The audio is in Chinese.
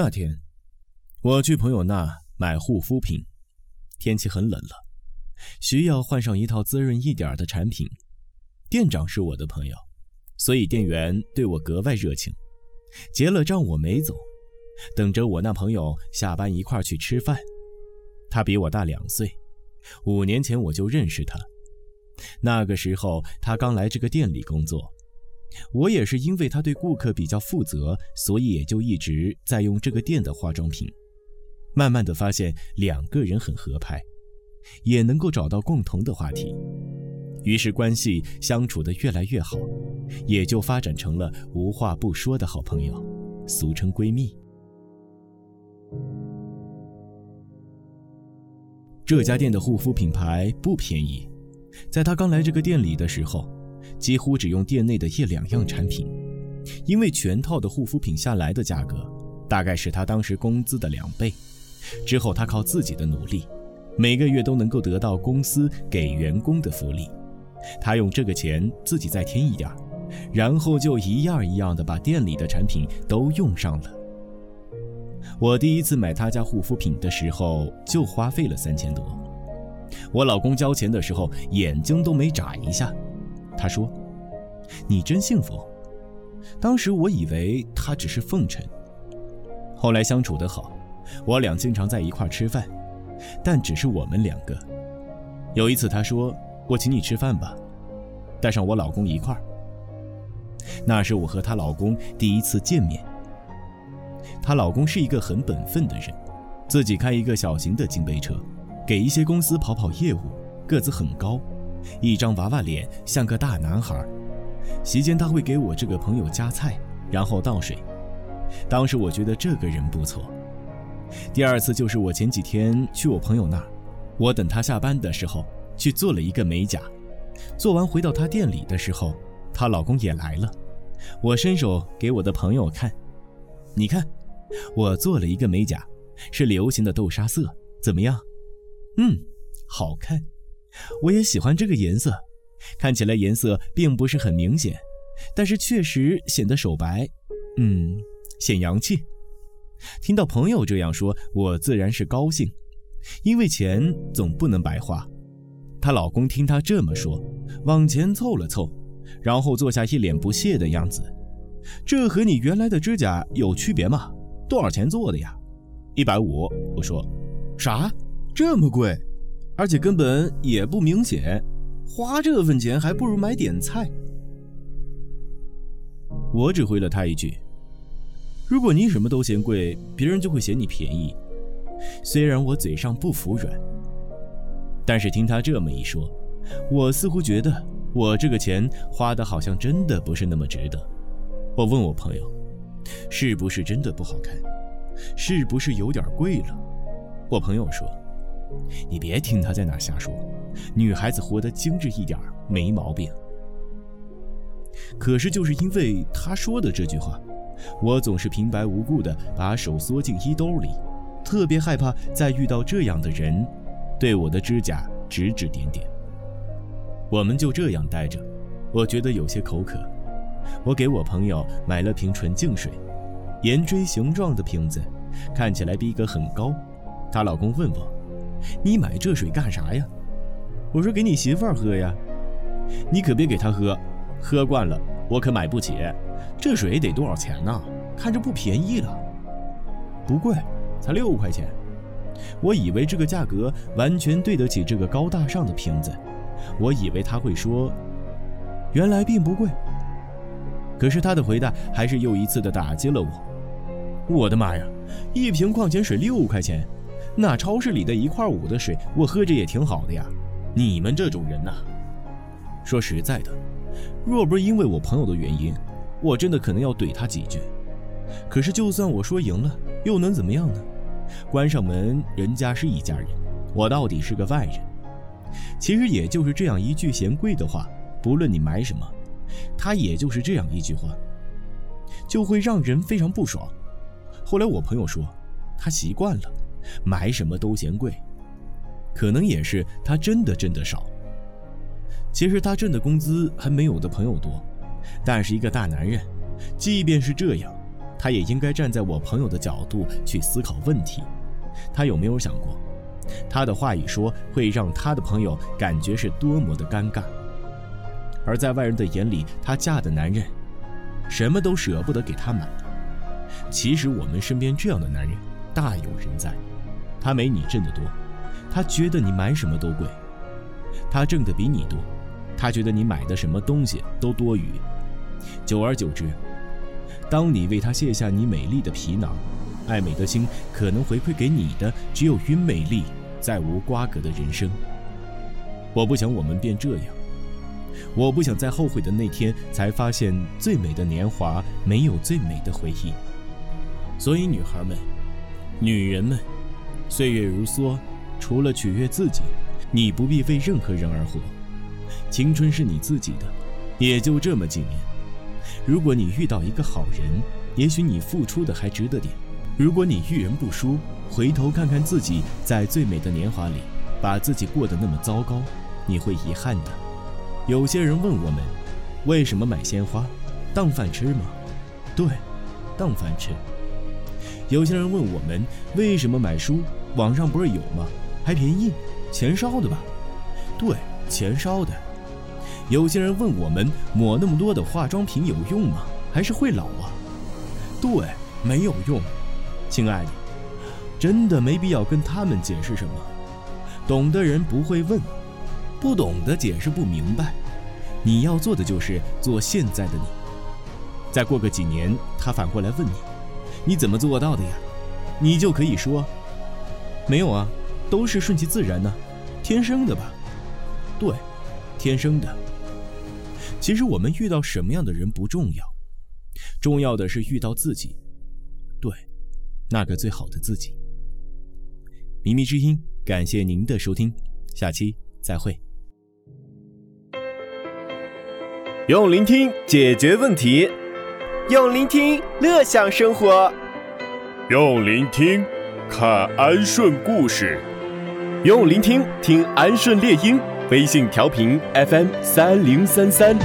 那天，我去朋友那买护肤品，天气很冷了，需要换上一套滋润一点的产品。店长是我的朋友，所以店员对我格外热情。结了账我没走，等着我那朋友下班一块去吃饭。他比我大两岁，五年前我就认识他，那个时候他刚来这个店里工作。我也是因为他对顾客比较负责，所以也就一直在用这个店的化妆品。慢慢的发现两个人很合拍，也能够找到共同的话题，于是关系相处的越来越好，也就发展成了无话不说的好朋友，俗称闺蜜。这家店的护肤品牌不便宜，在他刚来这个店里的时候。几乎只用店内的一两样产品，因为全套的护肤品下来的价格，大概是他当时工资的两倍。之后他靠自己的努力，每个月都能够得到公司给员工的福利，他用这个钱自己再添一点儿，然后就一样一样的把店里的产品都用上了。我第一次买他家护肤品的时候，就花费了三千多。我老公交钱的时候，眼睛都没眨一下。他说：“你真幸福。”当时我以为他只是奉承。后来相处得好，我俩经常在一块吃饭，但只是我们两个。有一次他说：“我请你吃饭吧，带上我老公一块。”那是我和她老公第一次见面。她老公是一个很本分的人，自己开一个小型的金杯车，给一些公司跑跑业务，个子很高。一张娃娃脸，像个大男孩。席间他会给我这个朋友夹菜，然后倒水。当时我觉得这个人不错。第二次就是我前几天去我朋友那儿，我等他下班的时候去做了一个美甲。做完回到他店里的时候，她老公也来了。我伸手给我的朋友看，你看，我做了一个美甲，是流行的豆沙色，怎么样？嗯，好看。我也喜欢这个颜色，看起来颜色并不是很明显，但是确实显得手白，嗯，显洋气。听到朋友这样说，我自然是高兴，因为钱总不能白花。她老公听她这么说，往前凑了凑，然后做下一脸不屑的样子。这和你原来的指甲有区别吗？多少钱做的呀？一百五。我说，啥？这么贵？而且根本也不明显，花这份钱还不如买点菜。我只回了他一句：“如果你什么都嫌贵，别人就会嫌你便宜。”虽然我嘴上不服软，但是听他这么一说，我似乎觉得我这个钱花的好像真的不是那么值得。我问我朋友：“是不是真的不好看？是不是有点贵了？”我朋友说。你别听他在那瞎说，女孩子活得精致一点没毛病。可是就是因为他说的这句话，我总是平白无故的把手缩进衣兜里，特别害怕再遇到这样的人，对我的指甲指指点点。我们就这样待着，我觉得有些口渴，我给我朋友买了瓶纯净水，圆锥形状的瓶子，看起来逼格很高。她老公问我。你买这水干啥呀？我说给你媳妇儿喝呀。你可别给她喝，喝惯了我可买不起。这水得多少钱呢？看着不便宜了。不贵，才六块钱。我以为这个价格完全对得起这个高大上的瓶子。我以为他会说，原来并不贵。可是他的回答还是又一次的打击了我。我的妈呀，一瓶矿泉水六块钱！那超市里的一块五的水，我喝着也挺好的呀。你们这种人呐，说实在的，若不是因为我朋友的原因，我真的可能要怼他几句。可是就算我说赢了，又能怎么样呢？关上门，人家是一家人，我到底是个外人。其实也就是这样一句嫌贵的话，不论你买什么，他也就是这样一句话，就会让人非常不爽。后来我朋友说，他习惯了。买什么都嫌贵，可能也是他真的挣得少。其实他挣的工资还没有的朋友多，但是一个大男人，即便是这样，他也应该站在我朋友的角度去思考问题。他有没有想过，他的话一说会让他的朋友感觉是多么的尴尬？而在外人的眼里，她嫁的男人什么都舍不得给她买。其实我们身边这样的男人大有人在，他没你挣得多，他觉得你买什么都贵；他挣得比你多，他觉得你买的什么东西都多余。久而久之，当你为他卸下你美丽的皮囊，爱美的心可能回馈给你的只有与美丽再无瓜葛的人生。我不想我们变这样，我不想在后悔的那天才发现最美的年华没有最美的回忆。所以，女孩们、女人们，岁月如梭，除了取悦自己，你不必为任何人而活。青春是你自己的，也就这么几年。如果你遇到一个好人，也许你付出的还值得点。如果你遇人不淑，回头看看自己在最美的年华里，把自己过得那么糟糕，你会遗憾的。有些人问我们，为什么买鲜花？当饭吃吗？对，当饭吃。有些人问我们为什么买书？网上不是有吗？还便宜，钱烧的吧？对，钱烧的。有些人问我们抹那么多的化妆品有用吗？还是会老啊？对，没有用。亲爱的，真的没必要跟他们解释什么。懂的人不会问，不懂的解释不明白。你要做的就是做现在的你。再过个几年，他反过来问你。你怎么做到的呀？你就可以说，没有啊，都是顺其自然呢，天生的吧？对，天生的。其实我们遇到什么样的人不重要，重要的是遇到自己，对，那个最好的自己。靡靡之音，感谢您的收听，下期再会。用聆听解决问题。用聆听乐享生活，用聆听看安顺故事，用聆听听安顺猎鹰微信调频 FM 三零三三。